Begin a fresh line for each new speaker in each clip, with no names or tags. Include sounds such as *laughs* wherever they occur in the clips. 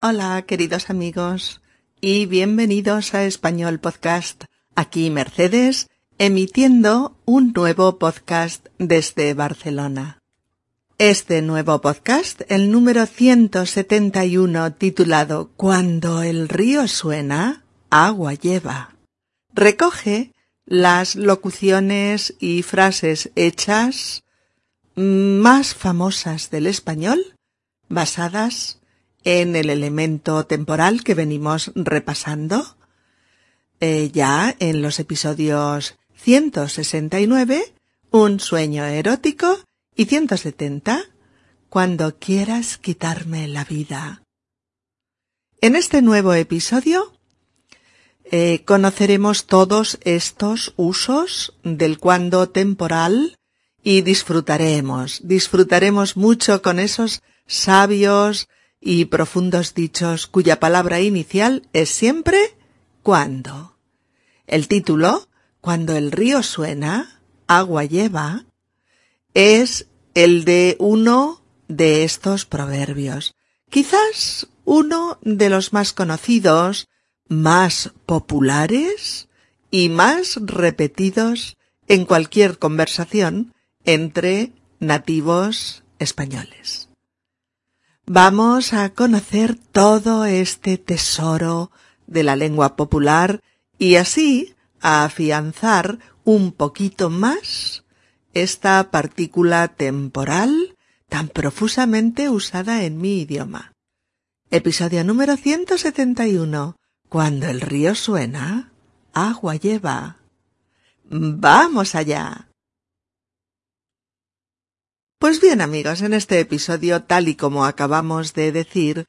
Hola, queridos amigos, y bienvenidos a Español Podcast. Aquí Mercedes, emitiendo un nuevo podcast desde Barcelona. Este nuevo podcast, el número 171, titulado Cuando el río suena, agua lleva, recoge las locuciones y frases hechas más famosas del español basadas en el elemento temporal que venimos repasando eh, ya en los episodios 169, Un sueño erótico, y 170, Cuando quieras quitarme la vida. En este nuevo episodio eh, conoceremos todos estos usos del cuando temporal y disfrutaremos, disfrutaremos mucho con esos sabios y profundos dichos cuya palabra inicial es siempre cuando. El título, Cuando el río suena, agua lleva, es el de uno de estos proverbios, quizás uno de los más conocidos, más populares y más repetidos en cualquier conversación entre nativos españoles. Vamos a conocer todo este tesoro de la lengua popular y así a afianzar un poquito más esta partícula temporal tan profusamente usada en mi idioma. Episodio número 171. Cuando el río suena, agua lleva. Vamos allá. Pues bien amigos, en este episodio, tal y como acabamos de decir,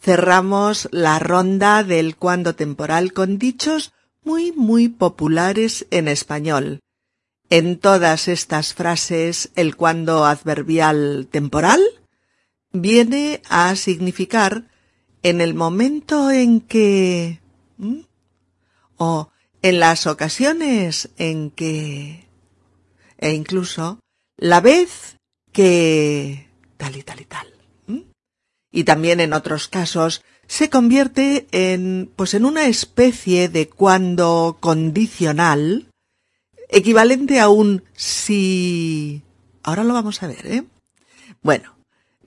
cerramos la ronda del cuando temporal con dichos muy muy populares en español. En todas estas frases el cuando adverbial temporal viene a significar en el momento en que o en las ocasiones en que e incluso la vez que tal y tal y tal. Y también en otros casos se convierte en, pues en una especie de cuando condicional equivalente a un si. Ahora lo vamos a ver, ¿eh? Bueno,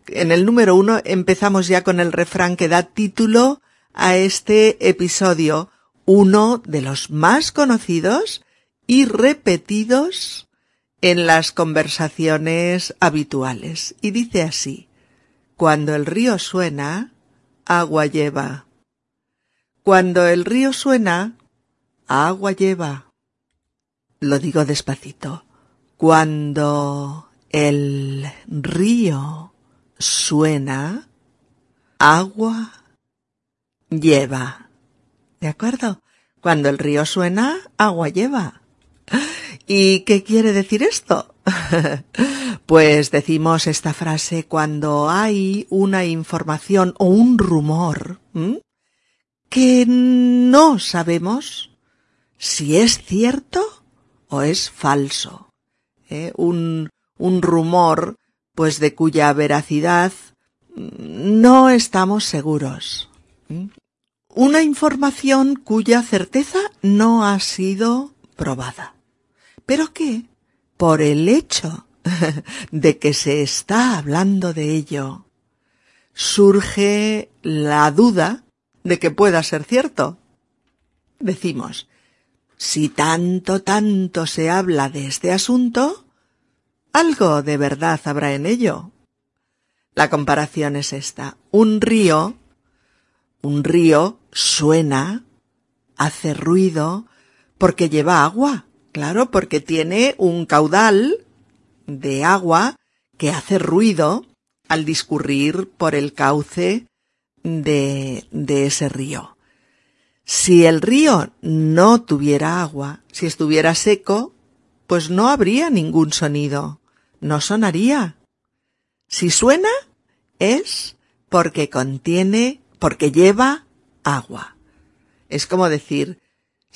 en el número uno empezamos ya con el refrán que da título a este episodio, uno de los más conocidos y repetidos en las conversaciones habituales y dice así, Cuando el río suena, agua lleva. Cuando el río suena, agua lleva. Lo digo despacito. Cuando el río suena, agua lleva. ¿De acuerdo? Cuando el río suena, agua lleva. ¿Y qué quiere decir esto? *laughs* pues decimos esta frase cuando hay una información o un rumor que no sabemos si es cierto o es falso. ¿eh? Un, un rumor, pues de cuya veracidad no estamos seguros. Una información cuya certeza no ha sido probada pero que, por el hecho *laughs* de que se está hablando de ello, surge la duda de que pueda ser cierto. Decimos, si tanto, tanto se habla de este asunto, algo de verdad habrá en ello. La comparación es esta. Un río, un río suena, hace ruido, porque lleva agua. Claro, porque tiene un caudal de agua que hace ruido al discurrir por el cauce de, de ese río. Si el río no tuviera agua, si estuviera seco, pues no habría ningún sonido, no sonaría. Si suena, es porque contiene, porque lleva agua. Es como decir,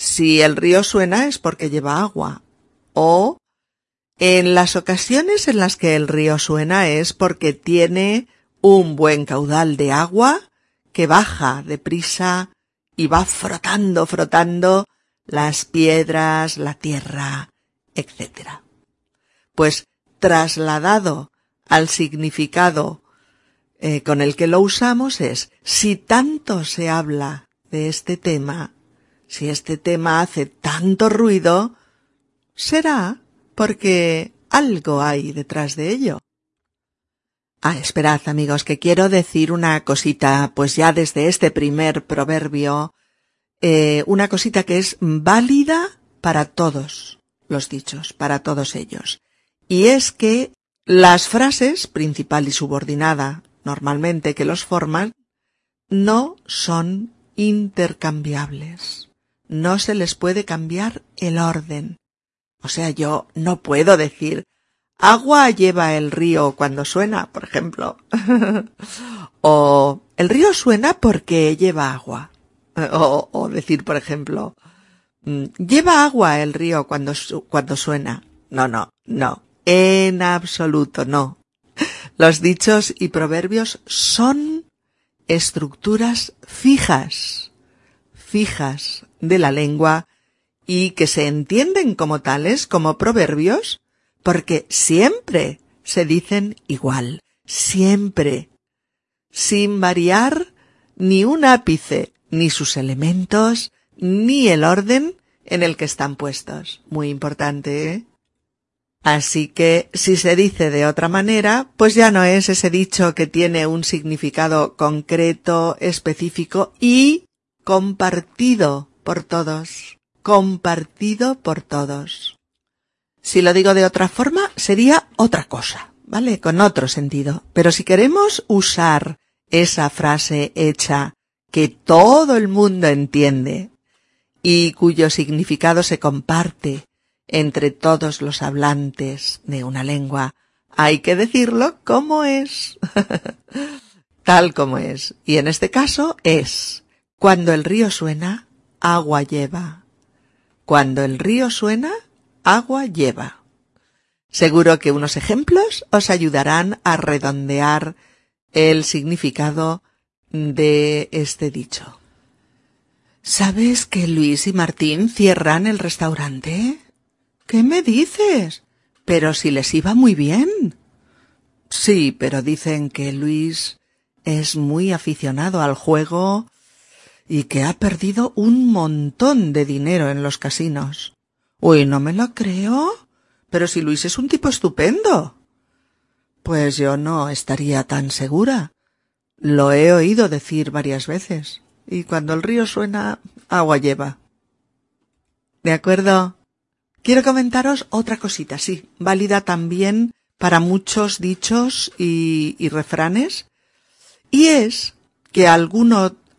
si el río suena es porque lleva agua. O en las ocasiones en las que el río suena es porque tiene un buen caudal de agua que baja deprisa y va frotando, frotando las piedras, la tierra, etc. Pues trasladado al significado eh, con el que lo usamos es, si tanto se habla de este tema, si este tema hace tanto ruido, será porque algo hay detrás de ello. Ah, esperad amigos, que quiero decir una cosita, pues ya desde este primer proverbio, eh, una cosita que es válida para todos los dichos, para todos ellos. Y es que las frases, principal y subordinada, normalmente que los forman, no son intercambiables. No se les puede cambiar el orden. O sea, yo no puedo decir agua lleva el río cuando suena, por ejemplo. *laughs* o el río suena porque lleva agua. *laughs* O, decir, por ejemplo, mm, lleva agua el río cuando, cuando suena. No, no, no. En absoluto, no. Los dichos y proverbios son estructuras fijas, fijas de la lengua y que se entienden como tales, como proverbios, porque siempre se dicen igual, siempre, sin variar ni un ápice, ni sus elementos, ni el orden en el que están puestos. Muy importante, ¿eh? Así que si se dice de otra manera, pues ya no es ese dicho que tiene un significado concreto, específico y compartido por todos. Compartido por todos. Si lo digo de otra forma, sería otra cosa, ¿vale? Con otro sentido. Pero si queremos usar esa frase hecha que todo el mundo entiende y cuyo significado se comparte entre todos los hablantes de una lengua. Hay que decirlo como es. *laughs* Tal como es. Y en este caso es, cuando el río suena, agua lleva. Cuando el río suena, agua lleva. Seguro que unos ejemplos os ayudarán a redondear el significado de este dicho. ¿Sabes que Luis y Martín cierran el restaurante? ¿Qué me dices? Pero si les iba muy bien. Sí, pero dicen que Luis es muy aficionado al juego y que ha perdido un montón de dinero en los casinos. Uy, no me lo creo. Pero si Luis es un tipo estupendo. Pues yo no estaría tan segura. Lo he oído decir varias veces. Y cuando el río suena, agua lleva. ¿De acuerdo? Quiero comentaros otra cosita, sí, válida también para muchos dichos y, refranes, y es que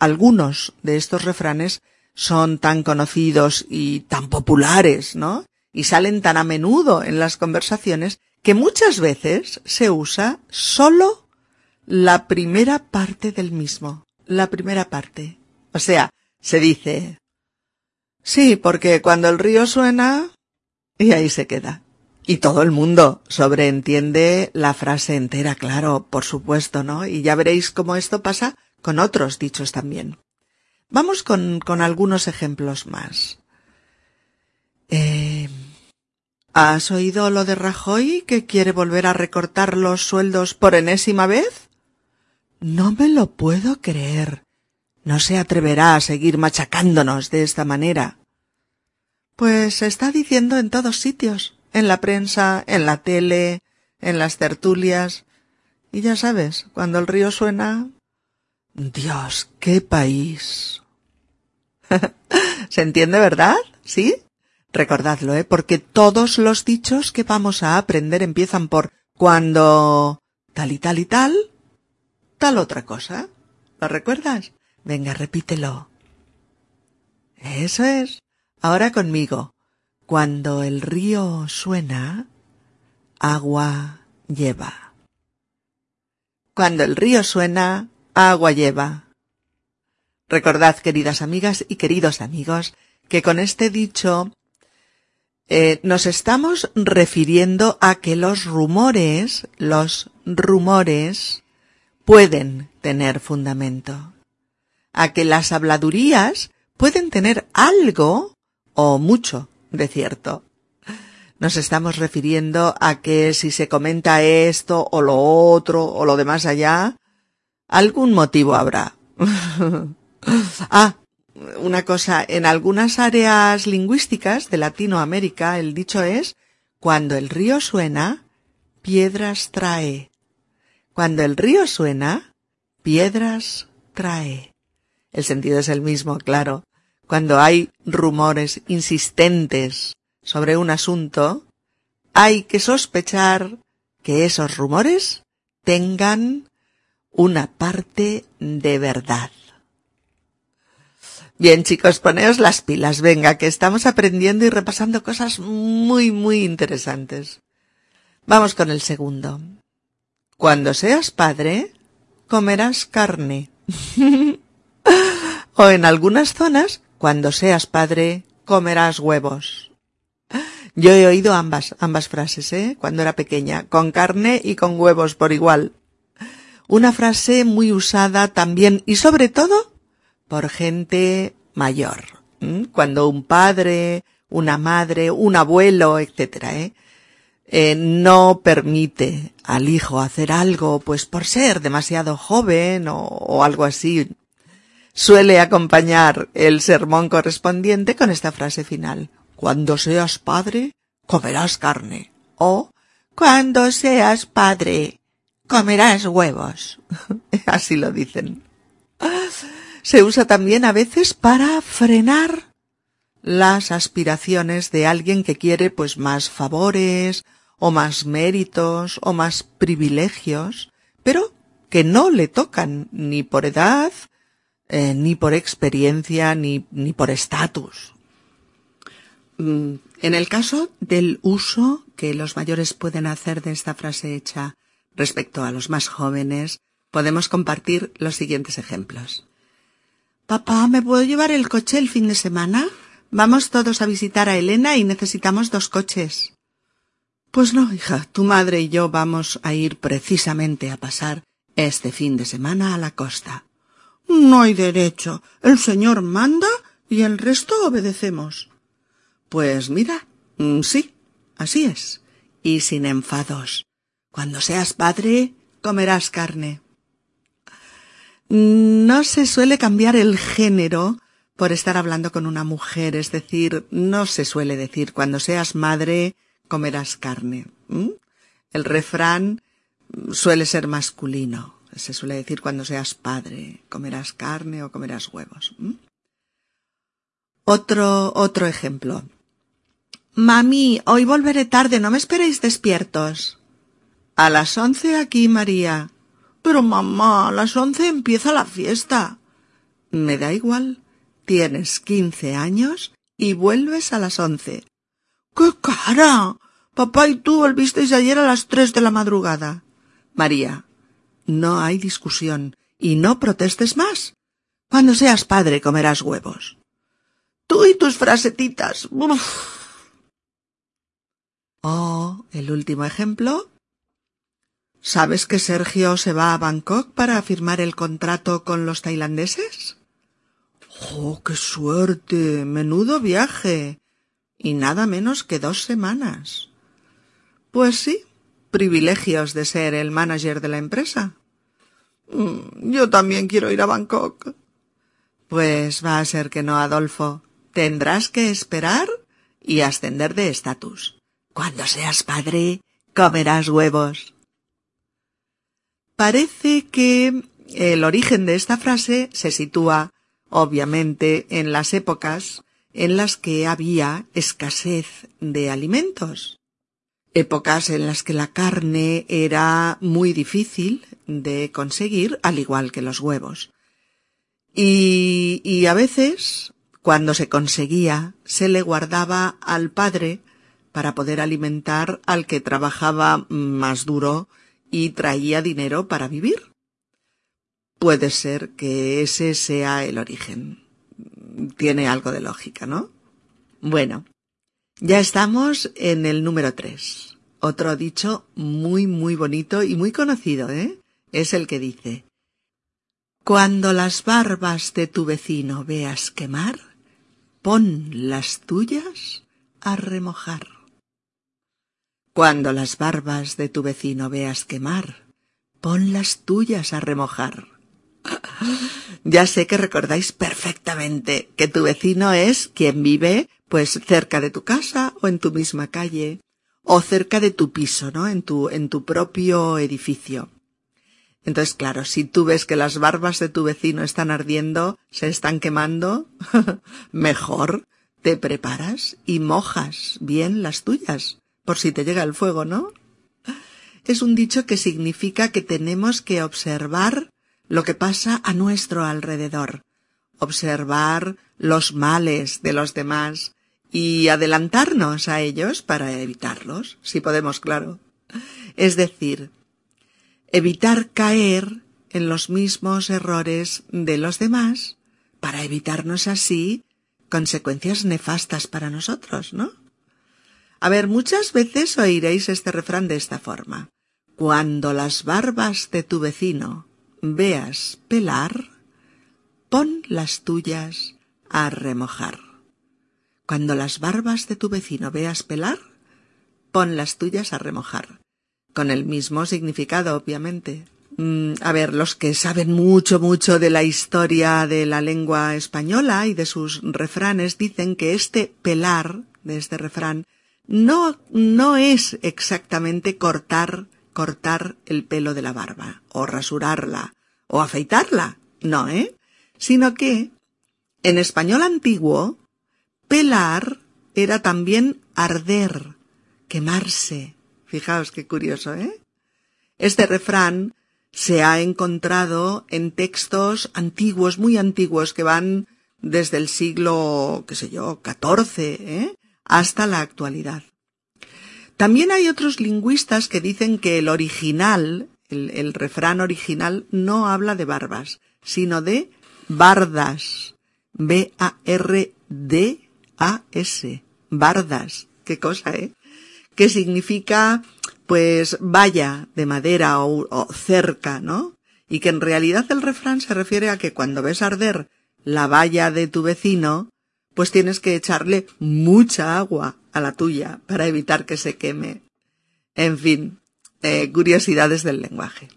algunos de estos refranes son tan conocidos y tan populares, ¿no? Y salen tan a menudo en las conversaciones que muchas veces se usa solo la primera parte del mismo, la primera parte. O sea, se dice, sí, porque cuando el río suena, y ahí se queda. Y todo el mundo sobreentiende la frase entera, claro, por supuesto, ¿no? Y ya veréis cómo esto pasa con otros dichos también. Vamos con, algunos ejemplos más. Eh, ¿Has oído lo de Rajoy que quiere volver a recortar los sueldos por enésima vez? No me lo puedo creer. No se atreverá a seguir machacándonos de esta manera. Pues se está diciendo en todos sitios, en la prensa, en la tele, en las tertulias. Y ya sabes, cuando el río suena... Dios, qué país. *laughs* ¿Se entiende, verdad? ¿Sí? Recordadlo, ¿eh? Porque todos los dichos que vamos a aprender empiezan por cuando tal y tal y tal, tal otra cosa. ¿Lo recuerdas? Venga, repítelo. Eso es. Ahora conmigo. Cuando el río suena, agua lleva. Cuando el río suena, agua lleva. Recordad, queridas amigas y queridos amigos, que con este dicho eh, nos estamos refiriendo a que los rumores, los rumores, pueden tener fundamento. a que las habladurías pueden tener algo o mucho de cierto. Nos estamos refiriendo a que si se comenta esto o lo otro o lo de más allá, algún motivo habrá. *laughs* ah, una cosa, en algunas áreas lingüísticas de Latinoamérica el dicho es cuando el río suena, piedras trae. Cuando el río suena, piedras trae. El sentido es el mismo, claro. Cuando hay rumores insistentes sobre un asunto, hay que sospechar que esos rumores tengan una parte de verdad. Bien chicos, poneos las pilas, venga, que estamos aprendiendo y repasando cosas muy, muy interesantes. Vamos con el segundo. Cuando seas padre, comerás carne. *laughs* o en algunas zonas, cuando seas padre, comerás huevos. Yo he oído ambas, ambas frases, ¿eh? Cuando era pequeña, con carne y con huevos por igual. Una frase muy usada también y sobre todo por gente mayor. Cuando un padre, una madre, un abuelo, etcétera, ¿eh? ¿eh? no permite al hijo hacer algo, pues por ser demasiado joven o, o algo así, suele acompañar el sermón correspondiente con esta frase final. Cuando seas padre, comerás carne. O, cuando seas padre, comerás huevos. *laughs* Así lo dicen. Se usa también a veces para frenar las aspiraciones de alguien que quiere pues más favores o más méritos o más privilegios, pero que no le tocan ni por edad, eh, ni por experiencia, ni, ni por estatus. Mm, en el caso del uso que los mayores pueden hacer de esta frase hecha respecto a los más jóvenes, podemos compartir los siguientes ejemplos. Papá, ¿me puedo llevar el coche el fin de semana? Vamos todos a visitar a Elena y necesitamos dos coches. Pues no, hija, tu madre y yo vamos a ir precisamente a pasar este fin de semana a la costa. No hay derecho. El señor manda y el resto obedecemos. Pues mira, mm, sí, así es. Y sin enfados. Cuando seas padre, comerás carne. No se suele cambiar el género por estar hablando con una mujer, es decir, no se suele decir cuando seas madre comerás carne. El refrán suele ser masculino. Se suele decir cuando seas padre comerás carne o comerás huevos. Otro, otro ejemplo. Mami, hoy volveré tarde, no me esperéis despiertos. A las once aquí, María. Pero mamá, a las once empieza la fiesta. Me da igual. Tienes quince años y vuelves a las once. ¡Qué cara! Papá y tú volvisteis ayer a las tres de la madrugada. María, no hay discusión y no protestes más. Cuando seas padre comerás huevos. Tú y tus frasetitas. Oh, el último ejemplo. ¿Sabes que Sergio se va a Bangkok para firmar el contrato con los tailandeses? ¡Oh, qué suerte! Menudo viaje. Y nada menos que dos semanas. Pues sí, privilegios de ser el manager de la empresa. Mm, yo también quiero ir a Bangkok. Pues va a ser que no, Adolfo. Tendrás que esperar y ascender de estatus. Cuando seas padre, comerás huevos. Parece que el origen de esta frase se sitúa, obviamente, en las épocas en las que había escasez de alimentos. Épocas en las que la carne era muy difícil de conseguir, al igual que los huevos. Y, y a veces, cuando se conseguía, se le guardaba al padre para poder alimentar al que trabajaba más duro y traía dinero para vivir. Puede ser que ese sea el origen. Tiene algo de lógica, ¿no? Bueno, ya estamos en el número tres. Otro dicho muy, muy bonito y muy conocido, ¿eh? Es el que dice, Cuando las barbas de tu vecino veas quemar, pon las tuyas a remojar. Cuando las barbas de tu vecino veas quemar, pon las tuyas a remojar. Ya sé que recordáis perfectamente que tu vecino es quien vive pues cerca de tu casa o en tu misma calle o cerca de tu piso, ¿no? En tu en tu propio edificio. Entonces, claro, si tú ves que las barbas de tu vecino están ardiendo, se están quemando, *laughs* mejor te preparas y mojas bien las tuyas, por si te llega el fuego, ¿no? Es un dicho que significa que tenemos que observar lo que pasa a nuestro alrededor, observar los males de los demás y adelantarnos a ellos para evitarlos, si podemos, claro. Es decir, evitar caer en los mismos errores de los demás para evitarnos así consecuencias nefastas para nosotros, ¿no? A ver, muchas veces oiréis este refrán de esta forma. Cuando las barbas de tu vecino veas pelar, pon las tuyas a remojar. Cuando las barbas de tu vecino veas pelar, pon las tuyas a remojar con el mismo significado, obviamente. Mm, a ver, los que saben mucho, mucho de la historia de la lengua española y de sus refranes dicen que este pelar de este refrán no, no es exactamente cortar, cortar el pelo de la barba, o rasurarla, o afeitarla, no, ¿eh? Sino que, en español antiguo, pelar era también arder, quemarse, Fijaos qué curioso, ¿eh? Este refrán se ha encontrado en textos antiguos, muy antiguos, que van desde el siglo, qué sé yo, XIV, ¿eh? Hasta la actualidad. También hay otros lingüistas que dicen que el original, el, refrán original, no habla de barbas, sino de bardas. B-A-R-D-A-S. Bardas. Qué cosa, ¿eh? que significa pues valla de madera o, o, cerca, ¿no? Y que en realidad el refrán se refiere a que cuando ves arder la valla de tu vecino, pues tienes que echarle mucha agua a la tuya para evitar que se queme. En fin, eh, curiosidades del lenguaje.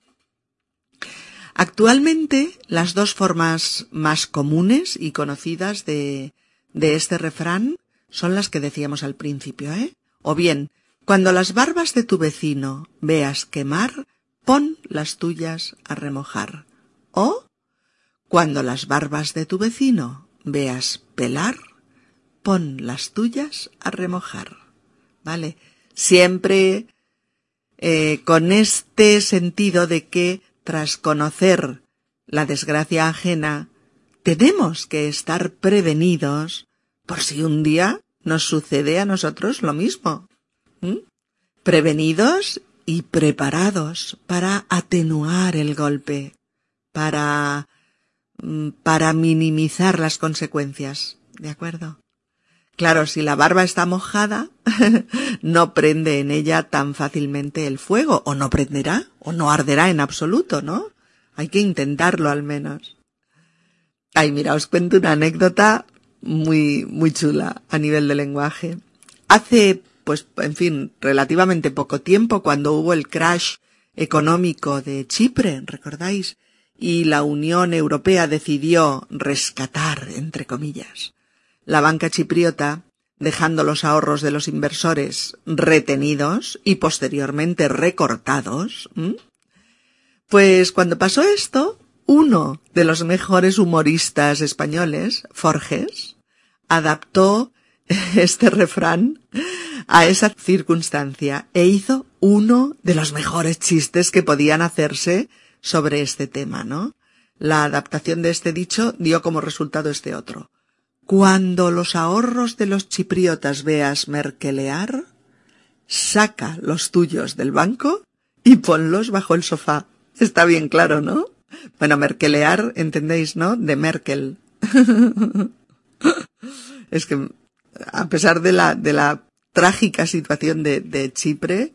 Actualmente, las dos formas más comunes y conocidas de, de este refrán son las que decíamos al principio, ¿eh? O bien, cuando las barbas de tu vecino veas quemar, pon las tuyas a remojar. O cuando las barbas de tu vecino veas pelar, pon las tuyas a remojar. ¿Vale? Siempre eh, con este sentido de que tras conocer la desgracia ajena, tenemos que estar prevenidos por si un día nos sucede a nosotros lo mismo. Prevenidos y preparados para atenuar el golpe, para, para minimizar las consecuencias. ¿De acuerdo? Claro, si la barba está mojada, *laughs* no prende en ella tan fácilmente el fuego, o no prenderá, o no arderá en absoluto, ¿no? Hay que intentarlo al menos. Ay, mira, os cuento una anécdota muy, muy chula a nivel de lenguaje. Hace pues, en fin, relativamente poco tiempo, cuando hubo el crash económico de Chipre, ¿recordáis? Y la Unión Europea decidió rescatar, entre comillas, la banca chipriota, dejando los ahorros de los inversores retenidos y posteriormente recortados. Pues cuando pasó esto, uno de los mejores humoristas españoles, Forges, adaptó *laughs* este refrán a esa circunstancia e hizo uno de los mejores chistes que podían hacerse sobre este tema, ¿no? La adaptación de este dicho dio como resultado este otro. Cuando los ahorros de los chipriotas veas merquelear, saca los tuyos del banco y ponlos bajo el sofá. Está bien claro, ¿no? Bueno, merquelear, entendéis, ¿no? De Merkel. *laughs* es que a pesar de la, de la trágica situación de, de Chipre,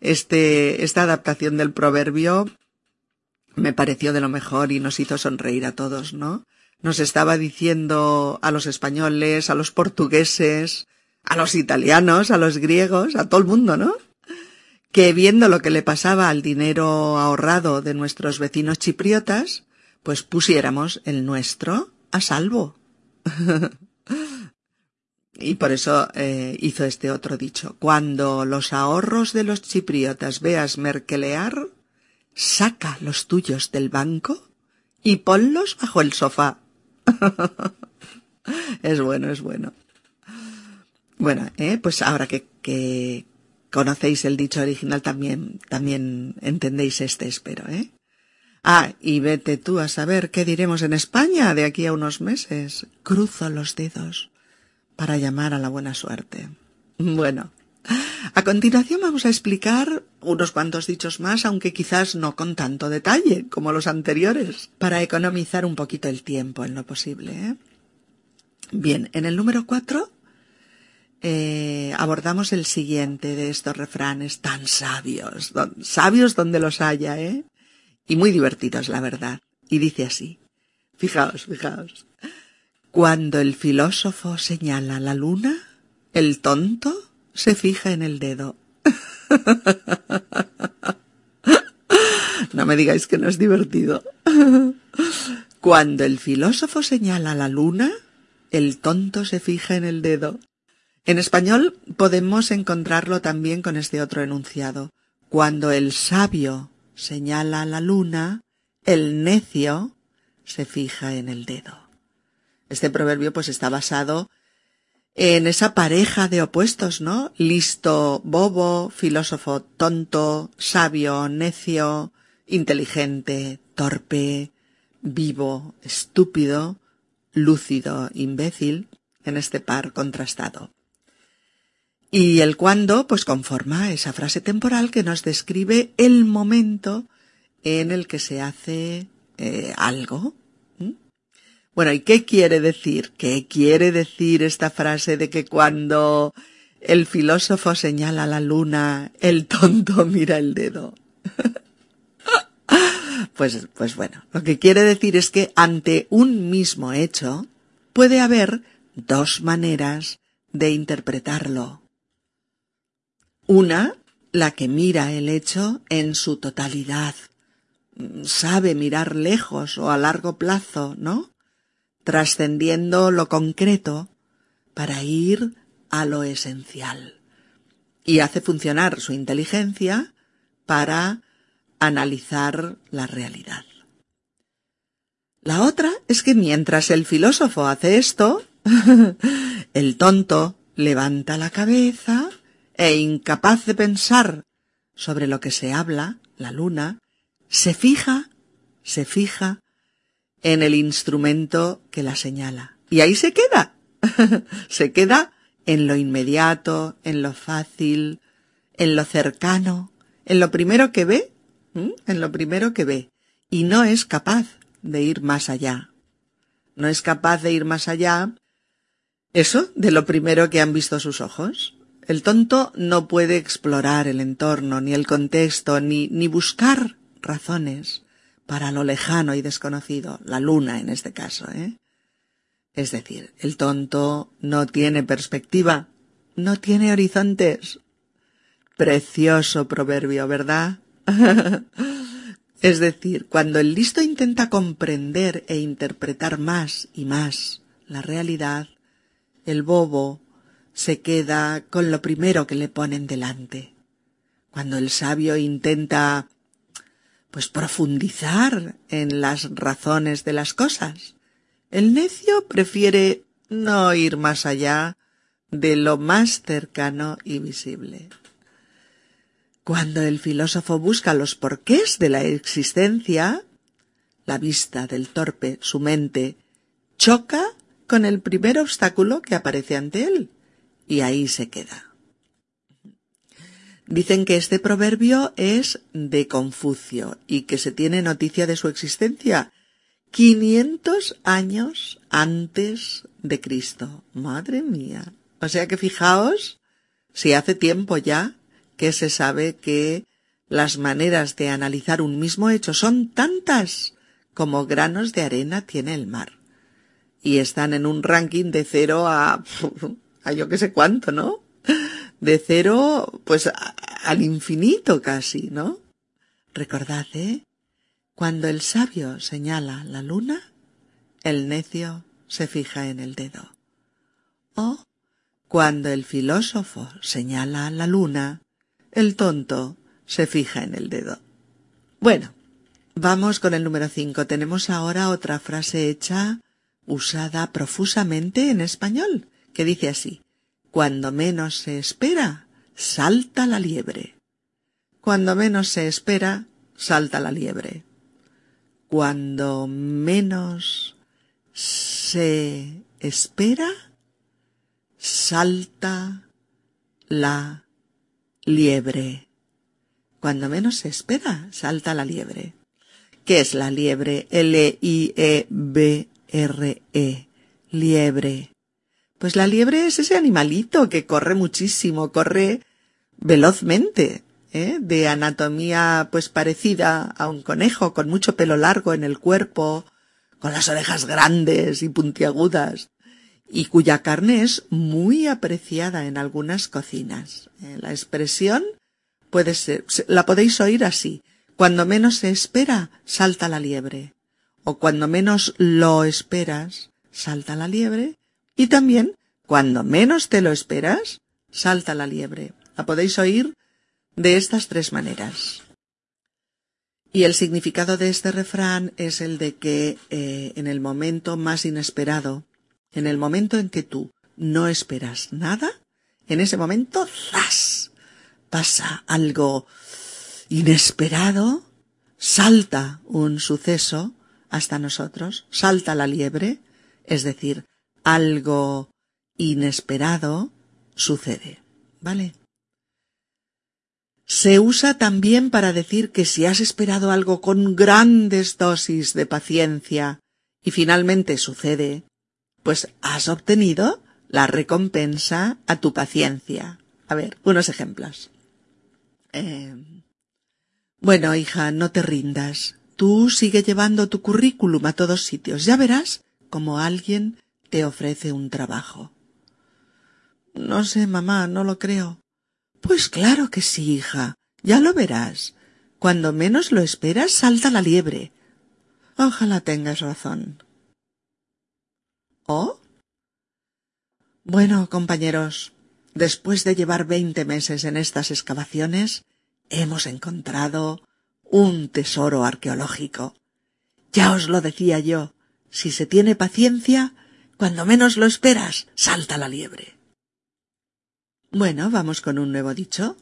este, esta adaptación del proverbio me pareció de lo mejor y nos hizo sonreír a todos, ¿no? Nos estaba diciendo a los españoles, a los portugueses, a los italianos, a los griegos, a todo el mundo, ¿no? Que viendo lo que le pasaba al dinero ahorrado de nuestros vecinos chipriotas, pues pusiéramos el nuestro a salvo. *laughs* y por eso eh, hizo este otro dicho. Cuando los ahorros de los chipriotas veas merquelear, saca los tuyos del banco y ponlos bajo el sofá. *laughs* es bueno, es bueno. Bueno, eh, pues ahora que, conocéis el dicho original también, también entendéis este, espero, ¿eh? Ah, y vete tú a saber qué diremos en España de aquí a unos meses. Cruzo los dedos para llamar a la buena suerte. Bueno, a continuación vamos a explicar unos cuantos dichos más, aunque quizás no con tanto detalle como los anteriores, para economizar un poquito el tiempo en lo posible. ¿eh? Bien, en el número cuatro eh, abordamos el siguiente de estos refranes tan sabios, sabios donde los haya, ¿eh? Y muy divertidos, la verdad. Y dice así. Fijaos, fijaos. Cuando el filósofo señala la luna, el tonto se fija en el dedo. No me digáis que no es divertido. Cuando el filósofo señala la luna, el tonto se fija en el dedo. En español podemos encontrarlo también con este otro enunciado. Cuando el sabio señala la luna, el necio se fija en el dedo. Este proverbio pues está basado en esa pareja de opuestos, ¿no? Listo, bobo, filósofo, tonto, sabio, necio, inteligente, torpe, vivo, estúpido, lúcido, imbécil, en este par contrastado. Y el cuando, pues conforma esa frase temporal que nos describe el momento en el que se hace eh, algo, bueno, ¿y qué quiere decir? ¿Qué quiere decir esta frase de que cuando el filósofo señala la luna, el tonto *laughs* mira el dedo? *laughs* pues, pues bueno, lo que quiere decir es que ante un mismo hecho puede haber dos maneras de interpretarlo. Una, la que mira el hecho en su totalidad, sabe mirar lejos o a largo plazo, ¿no? Trascendiendo lo concreto para ir a lo esencial. Y hace funcionar su inteligencia para analizar la realidad. La otra es que mientras el filósofo hace esto, *laughs* el tonto levanta la cabeza e incapaz de pensar sobre lo que se habla, la luna, se fija, se fija en el instrumento que la señala. Y ahí se queda. *laughs* se queda en lo inmediato, en lo fácil, en lo cercano, en lo primero que ve, en lo primero que ve. Y no es capaz de ir más allá. No es capaz de ir más allá. Eso, de lo primero que han visto sus ojos. El tonto no puede explorar el entorno, ni el contexto, ni, ni buscar razones para lo lejano y desconocido, la luna en este caso, ¿eh? Es decir, el tonto no tiene perspectiva, no tiene horizontes. Precioso proverbio, ¿verdad? *laughs* es decir, cuando el listo intenta comprender e interpretar más y más la realidad, el bobo se queda con lo primero que le ponen delante. Cuando el sabio intenta pues profundizar en las razones de las cosas. El necio prefiere no ir más allá de lo más cercano y visible. Cuando el filósofo busca los porqués de la existencia, la vista del torpe, su mente, choca con el primer obstáculo que aparece ante él, y ahí se queda. Dicen que este proverbio es de Confucio y que se tiene noticia de su existencia 500 años antes de Cristo. Madre mía. O sea que fijaos, si hace tiempo ya que se sabe que Las maneras de analizar un mismo hecho son tantas como granos de arena tiene el mar. Y están en un ranking de cero a, *laughs* a yo que sé cuánto, ¿no? De cero, pues al infinito casi, ¿no? Recordad, ¿eh? Cuando el sabio señala la luna, el necio se fija en el dedo. O cuando el filósofo señala la luna, el tonto se fija en el dedo. Bueno, vamos con el número cinco. Tenemos ahora otra frase hecha usada profusamente en español, que dice así Cuando menos se espera, salta la liebre. Cuando menos se espera, salta la liebre. Cuando menos se espera, salta la liebre. Cuando menos se espera, salta la liebre. ¿Qué es la liebre? L-I-E-B-R-E. -E. Liebre. Pues la liebre es ese animalito que corre muchísimo, corre velozmente, ¿eh? de anatomía pues parecida a un conejo, con mucho pelo largo en el cuerpo, con las orejas grandes y puntiagudas, y cuya carne es muy apreciada en algunas cocinas. ¿eh? La expresión puede ser, la podéis oír así. Cuando menos se espera, salta la liebre. O cuando menos lo esperas, salta la liebre. Y también, cuando menos te lo esperas, salta la liebre. La podéis oír de estas tres maneras. Y el significado de este refrán es el de que eh, en el momento más inesperado, en el momento en que tú no esperas nada, en ese momento, ¡zas! pasa algo inesperado, salta un suceso hasta nosotros, salta la liebre, es decir, algo inesperado sucede. ¿Vale? Se usa también para decir que si has esperado algo con grandes dosis de paciencia y finalmente sucede, pues has obtenido la recompensa a tu paciencia. A ver, unos ejemplos. Eh... Bueno, hija, no te rindas. Tú sigue llevando tu currículum a todos sitios. Ya verás como alguien te ofrece un trabajo. No sé, mamá, no lo creo. Pues claro que sí, hija. Ya lo verás. Cuando menos lo esperas, salta la liebre. Ojalá tengas razón. ¿Oh? Bueno, compañeros, después de llevar veinte meses en estas excavaciones, hemos encontrado un tesoro arqueológico. Ya os lo decía yo, si se tiene paciencia, cuando menos lo esperas, salta la liebre. Bueno, vamos con un nuevo dicho.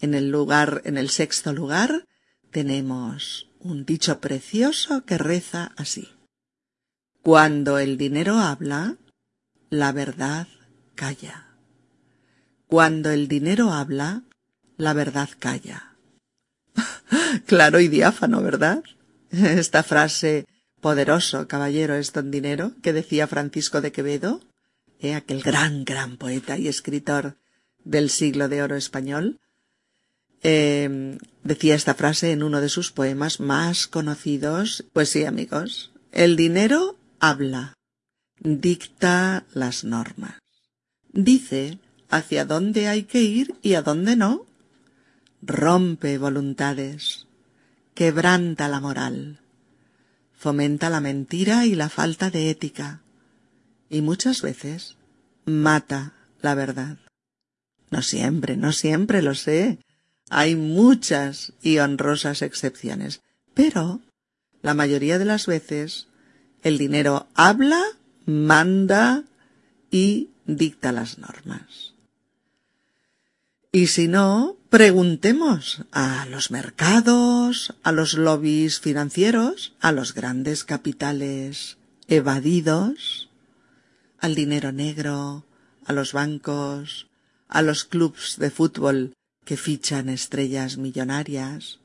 En el lugar, en el sexto lugar, tenemos un dicho precioso que reza así. Cuando el dinero habla, la verdad calla. Cuando el dinero habla, la verdad calla. *laughs* claro y diáfano, ¿verdad? Esta frase poderoso caballero es don dinero que decía Francisco de Quevedo, eh, aquel gran, gran poeta y escritor del siglo de oro español, eh, decía esta frase en uno de sus poemas más conocidos. Pues sí, amigos, el dinero habla, dicta las normas, dice hacia dónde hay que ir y a dónde no, rompe voluntades, quebranta la moral, fomenta la mentira y la falta de ética, y muchas veces mata la verdad. No siempre, no siempre lo sé. Hay muchas y honrosas excepciones. Pero, la mayoría de las veces, el dinero habla, manda y dicta las normas. Y si no, preguntemos a los mercados, a los lobbies financieros, a los grandes capitales evadidos, al dinero negro, a los bancos, a los clubs de fútbol que fichan estrellas millonarias.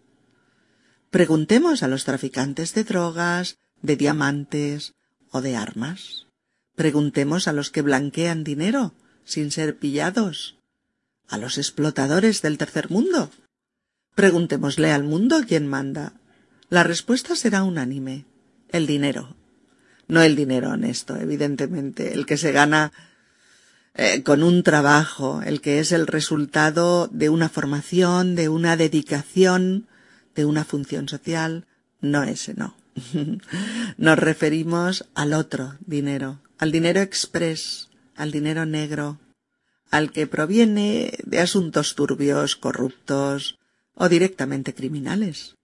Preguntemos a los traficantes de drogas, de diamantes o de armas. Preguntemos a los que blanquean dinero sin ser pillados, a los explotadores del tercer mundo. Preguntémosle al mundo quién manda. La respuesta será unánime. El dinero. No el dinero honesto, evidentemente, el que se gana eh, con un trabajo, el que es el resultado de una formación, de una dedicación, de una función social. No ese, no. *laughs* Nos referimos al otro dinero, al dinero express, al dinero negro, al que proviene de asuntos turbios, corruptos o directamente criminales.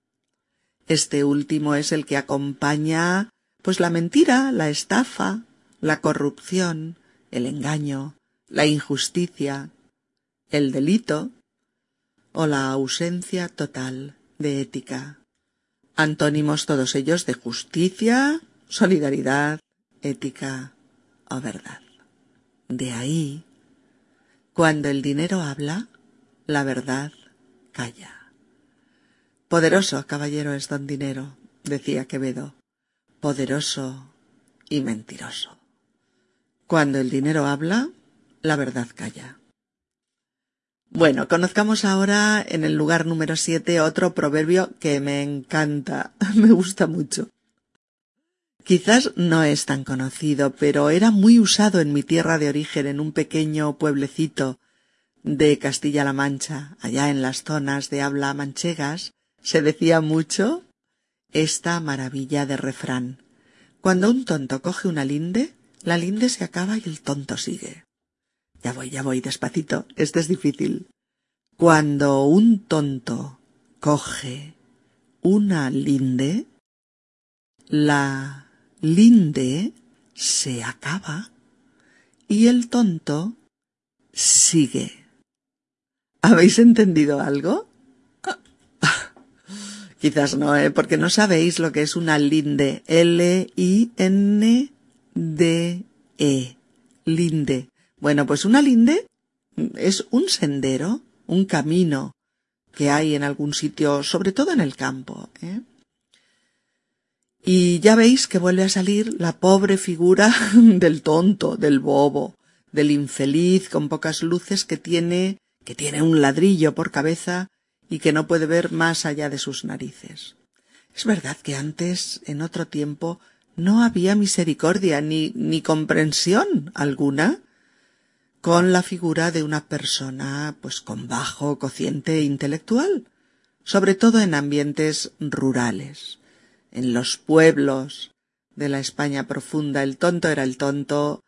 Este último es el que acompaña pues la mentira, la estafa, la corrupción, el engaño, la injusticia, el delito o la ausencia total de ética. Antónimos todos ellos de justicia, solidaridad, ética o verdad. De ahí cuando el dinero habla, la verdad calla. Poderoso caballero es don dinero, decía Quevedo, poderoso y mentiroso. Cuando el dinero habla, la verdad calla. Bueno, conozcamos ahora en el lugar número siete otro proverbio que me encanta, *laughs* me gusta mucho. Quizás no es tan conocido, pero era muy usado en mi tierra de origen, en un pequeño pueblecito de Castilla-La Mancha, allá en las zonas de habla manchegas, se decía mucho esta maravilla de refrán. Cuando un tonto coge una linde, la linde se acaba y el tonto sigue. Ya voy, ya voy, despacito, este es difícil. Cuando un tonto coge una linde, la linde se acaba y el tonto sigue. ¿Habéis entendido algo? *laughs* Quizás no, ¿eh? porque no sabéis lo que es una linde. L-I-N-D-E. Linde. Bueno, pues una linde es un sendero, un camino que hay en algún sitio, sobre todo en el campo. ¿eh? Y ya veis que vuelve a salir la pobre figura *laughs* del tonto, del bobo, del infeliz con pocas luces que tiene, que tiene un ladrillo por cabeza y que no puede ver más allá de sus narices. Es verdad que antes, en otro tiempo, no había misericordia ni, ni comprensión alguna con la figura de una persona pues con bajo cociente intelectual, sobre todo en ambientes rurales en los pueblos de la España profunda el tonto era el tonto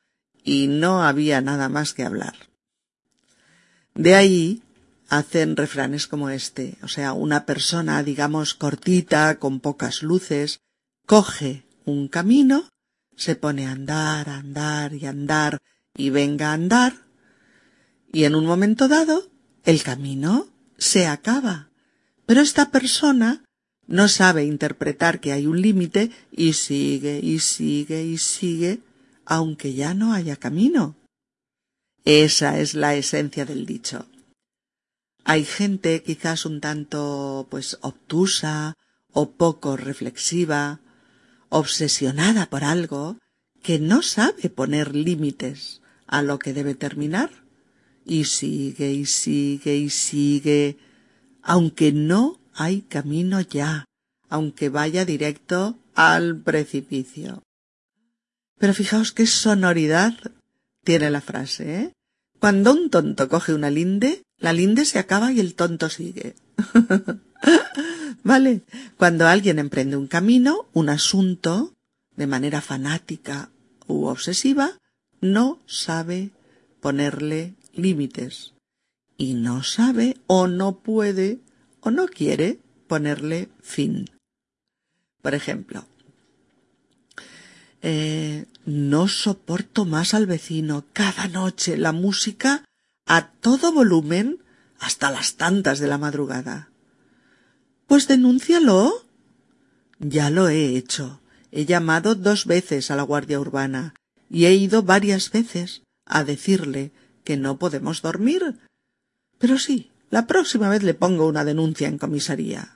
y no había nada más que hablar. De ahí hacen refranes como este, o sea, una persona, digamos, cortita, con pocas luces, coge un camino, se pone a andar, a andar y andar y venga a andar, y en un momento dado el camino se acaba. Pero esta persona no sabe interpretar que hay un límite y sigue y sigue y sigue, aunque ya no haya camino. Esa es la esencia del dicho. Hay gente quizás un tanto pues obtusa o poco reflexiva, obsesionada por algo, que no sabe poner límites a lo que debe terminar y sigue y sigue y sigue, aunque no hay camino ya, aunque vaya directo al precipicio. Pero fijaos qué sonoridad tiene la frase, ¿eh? Cuando un tonto coge una linde, la linde se acaba y el tonto sigue. *laughs* ¿Vale? Cuando alguien emprende un camino, un asunto, de manera fanática u obsesiva, no sabe ponerle límites. Y no sabe o no puede o no quiere ponerle fin. Por ejemplo, eh, no soporto más al vecino. Cada noche la música a todo volumen hasta las tantas de la madrugada. Pues denúncialo. Ya lo he hecho. He llamado dos veces a la Guardia Urbana y he ido varias veces a decirle que no podemos dormir. Pero sí, la próxima vez le pongo una denuncia en comisaría.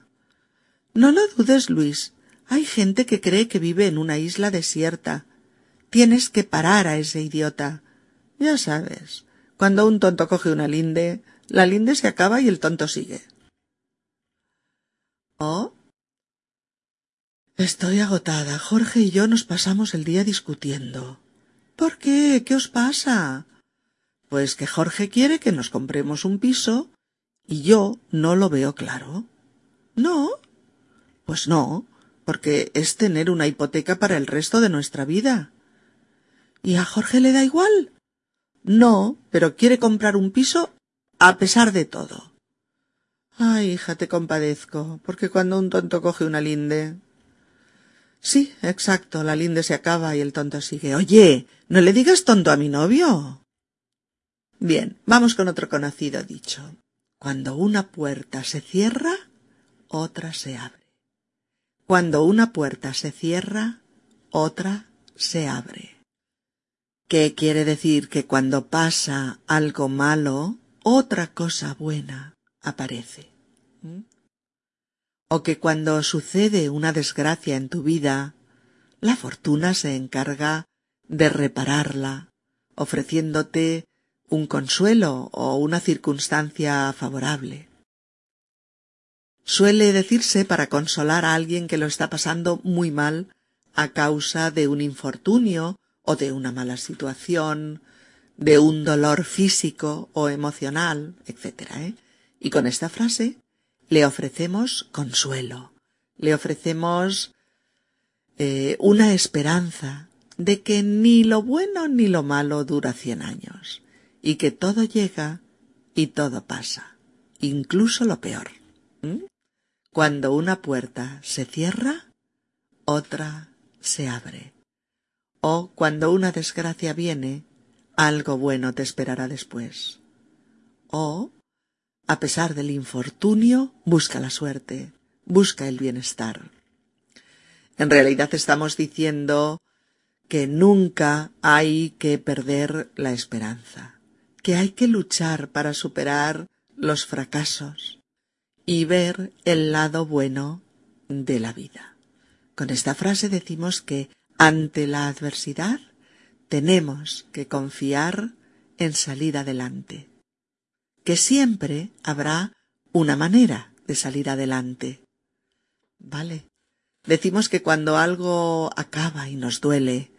No lo dudes, Luis. Hay gente que cree que vive en una isla desierta. Tienes que parar a ese idiota. Ya sabes, cuando un tonto coge una linde, la linde se acaba y el tonto sigue. ¿Oh? Estoy agotada. Jorge y yo nos pasamos el día discutiendo. ¿Por qué? ¿Qué os pasa? Pues que Jorge quiere que nos compremos un piso y yo no lo veo claro. ¿No? Pues no, porque es tener una hipoteca para el resto de nuestra vida. ¿Y a Jorge le da igual? No, pero quiere comprar un piso a pesar de todo. Ay, hija, te compadezco, porque cuando un tonto coge una linde, Sí, exacto, la linde se acaba y el tonto sigue. Oye, no le digas tonto a mi novio. Bien, vamos con otro conocido dicho. Cuando una puerta se cierra, otra se abre. Cuando una puerta se cierra, otra se abre. ¿Qué quiere decir que cuando pasa algo malo, otra cosa buena aparece? ¿Mm? o que cuando sucede una desgracia en tu vida, la fortuna se encarga de repararla, ofreciéndote un consuelo o una circunstancia favorable. Suele decirse para consolar a alguien que lo está pasando muy mal a causa de un infortunio o de una mala situación, de un dolor físico o emocional, etc. ¿eh? Y con esta frase le ofrecemos consuelo, le ofrecemos eh, una esperanza de que ni lo bueno ni lo malo dura cien años, y que todo llega y todo pasa, incluso lo peor. Cuando una puerta se cierra, otra se abre. O cuando una desgracia viene, algo bueno te esperará después. O a pesar del infortunio, busca la suerte, busca el bienestar. En realidad estamos diciendo que nunca hay que perder la esperanza, que hay que luchar para superar los fracasos y ver el lado bueno de la vida. Con esta frase decimos que ante la adversidad tenemos que confiar en salir adelante, que siempre habrá una manera de salir adelante. Vale. Decimos que cuando algo acaba y nos duele,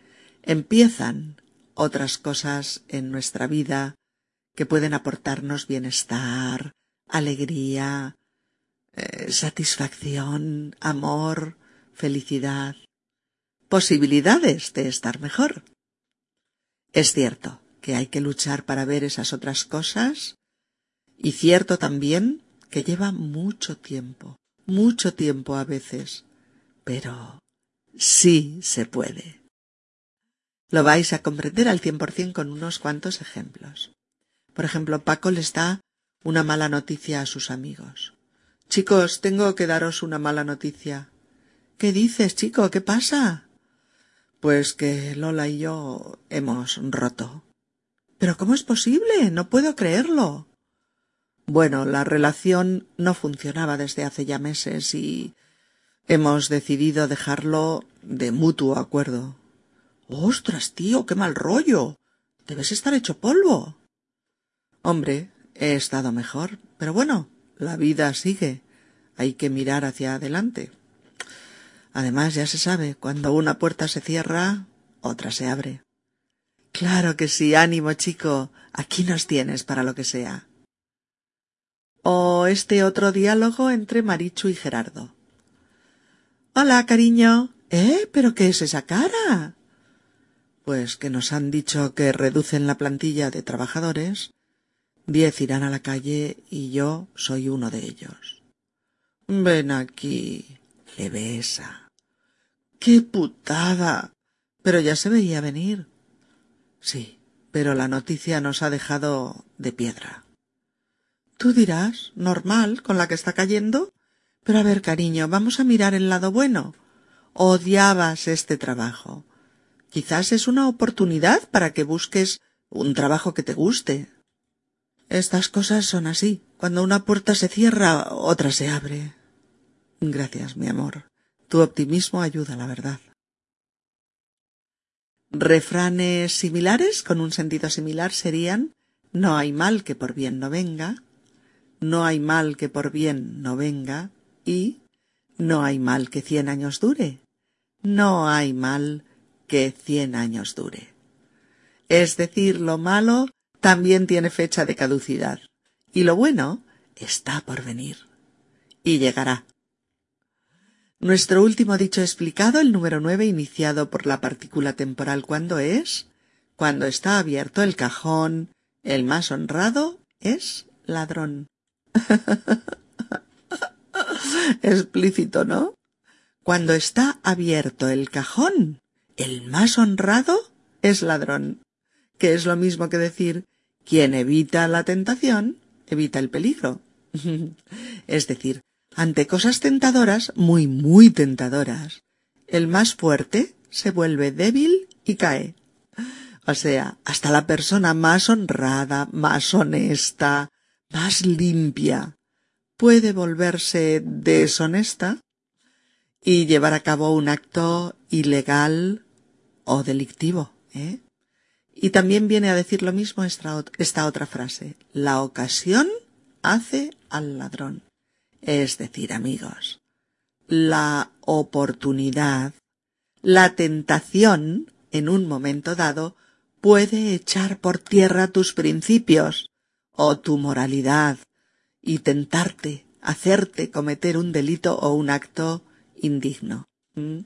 empiezan otras cosas en nuestra vida que pueden aportarnos bienestar, alegría, eh, satisfacción, amor, felicidad, posibilidades de estar mejor. Es cierto que hay que luchar para ver esas otras cosas y cierto también que lleva mucho tiempo, mucho tiempo a veces, pero sí se puede. Lo vais a comprender al cien por cien con unos cuantos ejemplos. Por ejemplo, Paco les da una mala noticia a sus amigos. Chicos, tengo que daros una mala noticia. ¿Qué dices, chico? ¿Qué pasa? Pues que Lola y yo hemos roto. Pero ¿cómo es posible? No puedo creerlo. Bueno, la relación no funcionaba desde hace ya meses y hemos decidido dejarlo de mutuo acuerdo. Ostras, tío, qué mal rollo. Debes estar hecho polvo. Hombre, he estado mejor, pero bueno, la vida sigue. Hay que mirar hacia adelante. Además, ya se sabe, cuando una puerta se cierra, otra se abre. Claro que sí, ánimo, chico. Aquí nos tienes para lo que sea o este otro diálogo entre Marichu y Gerardo. Hola, cariño. ¿Eh? ¿Pero qué es esa cara? Pues que nos han dicho que reducen la plantilla de trabajadores. Diez irán a la calle y yo soy uno de ellos. Ven aquí. Le besa. ¡Qué putada! Pero ya se veía venir. Sí, pero la noticia nos ha dejado de piedra. Tú dirás, normal, con la que está cayendo. Pero a ver, cariño, vamos a mirar el lado bueno. Odiabas este trabajo. Quizás es una oportunidad para que busques un trabajo que te guste. Estas cosas son así. Cuando una puerta se cierra, otra se abre. Gracias, mi amor. Tu optimismo ayuda, la verdad. Refranes similares con un sentido similar serían no hay mal que por bien no venga, no hay mal que por bien no venga y no hay mal que cien años dure. No hay mal que cien años dure. Es decir, lo malo también tiene fecha de caducidad. Y lo bueno está por venir. Y llegará. Nuestro último dicho explicado, el número nueve, iniciado por la partícula temporal cuando es, cuando está abierto el cajón, el más honrado es ladrón. *laughs* Explícito, ¿no? Cuando está abierto el cajón, el más honrado es ladrón, que es lo mismo que decir quien evita la tentación, evita el peligro. *laughs* es decir, ante cosas tentadoras, muy, muy tentadoras, el más fuerte se vuelve débil y cae. O sea, hasta la persona más honrada, más honesta, más limpia, puede volverse deshonesta y llevar a cabo un acto ilegal o delictivo. ¿eh? Y también viene a decir lo mismo esta, otra frase. La ocasión hace al ladrón. Es decir, amigos, la oportunidad, la tentación, en un momento dado, puede echar por tierra tus principios o tu moralidad y tentarte, hacerte cometer un delito o un acto indigno. ¿Mm?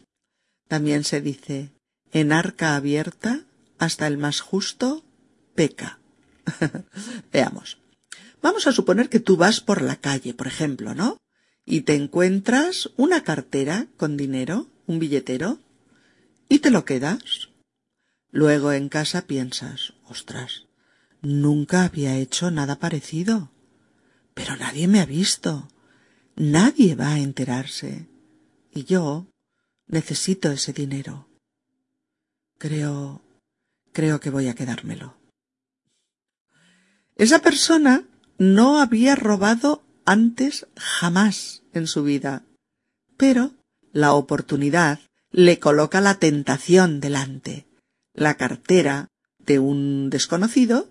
También se dice, en arca abierta, hasta el más justo peca. *laughs* Veamos. Vamos a suponer que tú vas por la calle, por ejemplo, ¿no? Y te encuentras una cartera con dinero, un billetero, y te lo quedas. Luego en casa piensas, ostras, nunca había hecho nada parecido. Pero nadie me ha visto. Nadie va a enterarse. Y yo necesito ese dinero. Creo, creo que voy a quedármelo. Esa persona no había robado antes jamás en su vida. Pero la oportunidad le coloca la tentación delante, la cartera de un desconocido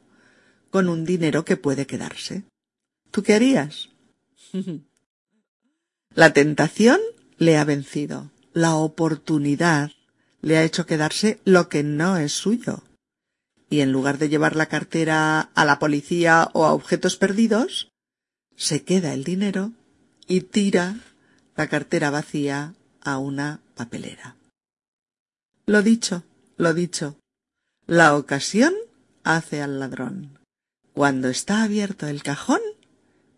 con un dinero que puede quedarse. ¿Tú qué harías? *laughs* la tentación le ha vencido, la oportunidad le ha hecho quedarse lo que no es suyo y en lugar de llevar la cartera a la policía o a objetos perdidos, se queda el dinero y tira la cartera vacía a una papelera. Lo dicho, lo dicho. La ocasión hace al ladrón. Cuando está abierto el cajón,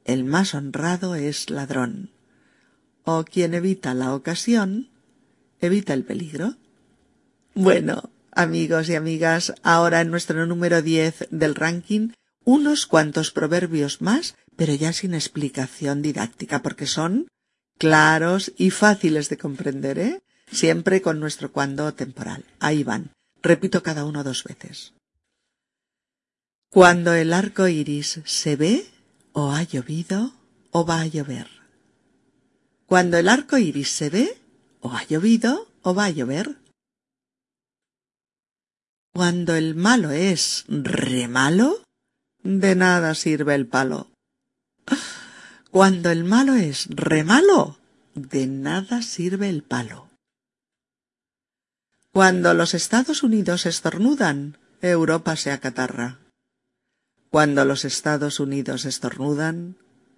el más honrado es ladrón. O quien evita la ocasión, evita el peligro. Bueno, Amigos y amigas, ahora en nuestro número 10 del ranking, unos cuantos proverbios más, pero ya sin explicación didáctica, porque son claros y fáciles de comprender, ¿eh? Siempre con nuestro cuando temporal. Ahí van. Repito cada uno dos veces. Cuando el arco iris se ve, o ha llovido, o va a llover. Cuando el arco iris se ve, o ha llovido, o va a llover. Cuando el malo es re malo, de nada sirve el palo. Cuando el malo es re malo, de nada sirve el palo. Cuando los Estados Unidos estornudan, Europa se acatarra. Cuando los Estados Unidos estornudan,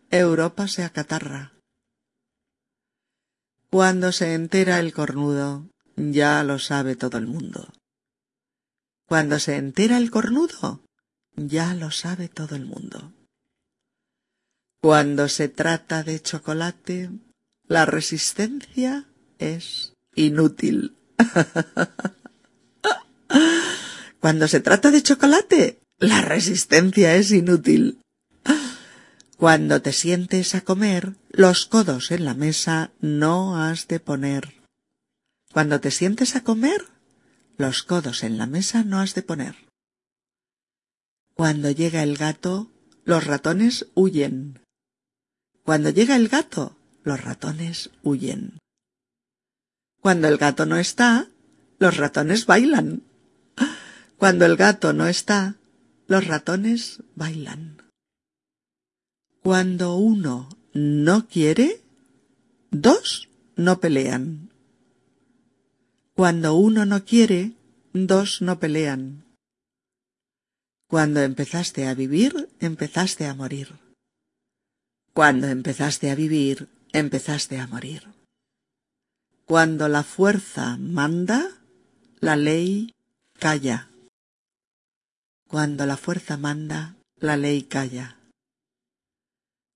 Europa se acatarra. Cuando se entera el cornudo, ya lo sabe todo el mundo. Cuando se entera el cornudo, ya lo sabe todo el mundo. Cuando se trata de chocolate, la resistencia es inútil. *laughs* Cuando se trata de chocolate, la resistencia es inútil. Cuando te sientes a comer, los codos en la mesa no has de poner. Cuando te sientes a comer, los codos en la mesa no has de poner. Cuando llega el gato, los ratones huyen. Cuando llega el gato, los ratones huyen. Cuando el gato no está, los ratones bailan. Cuando el gato no está, los ratones bailan. Cuando uno no quiere, dos no pelean. Cuando uno no quiere, dos no pelean. Cuando empezaste a vivir, empezaste a morir. Cuando empezaste a vivir, empezaste a morir. Cuando la fuerza manda, la ley calla. Cuando la fuerza manda, la ley calla.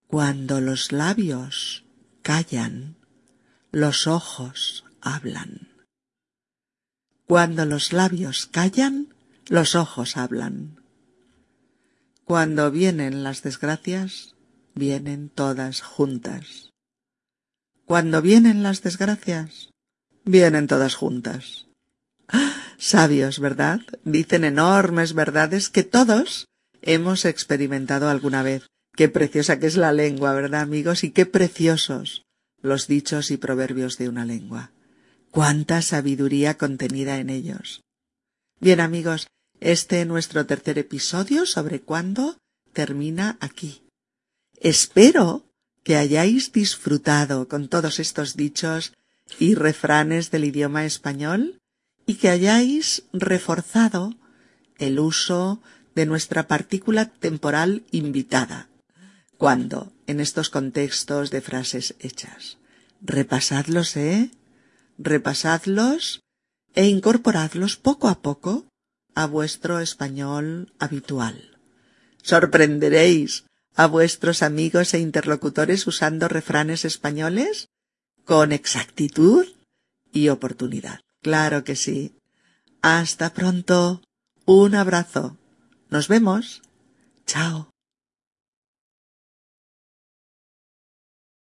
Cuando los labios callan, los ojos hablan. Cuando los labios callan, los ojos hablan. Cuando vienen las desgracias, vienen todas juntas. Cuando vienen las desgracias, vienen todas juntas. Sabios, ¿verdad? Dicen enormes verdades que todos hemos experimentado alguna vez. Qué preciosa que es la lengua, ¿verdad, amigos? Y qué preciosos los dichos y proverbios de una lengua. Cuánta sabiduría contenida en ellos. Bien, amigos, este nuestro tercer episodio sobre cuándo termina aquí. Espero que hayáis disfrutado con todos estos dichos y refranes del idioma español y que hayáis reforzado el uso de nuestra partícula temporal invitada, cuando en estos contextos de frases hechas. Repasadlos, ¿eh? Repasadlos e incorporadlos poco a poco a vuestro español habitual. Sorprenderéis a vuestros amigos e interlocutores usando refranes españoles con exactitud y oportunidad. Claro que sí. Hasta pronto. Un abrazo. Nos vemos. Chao.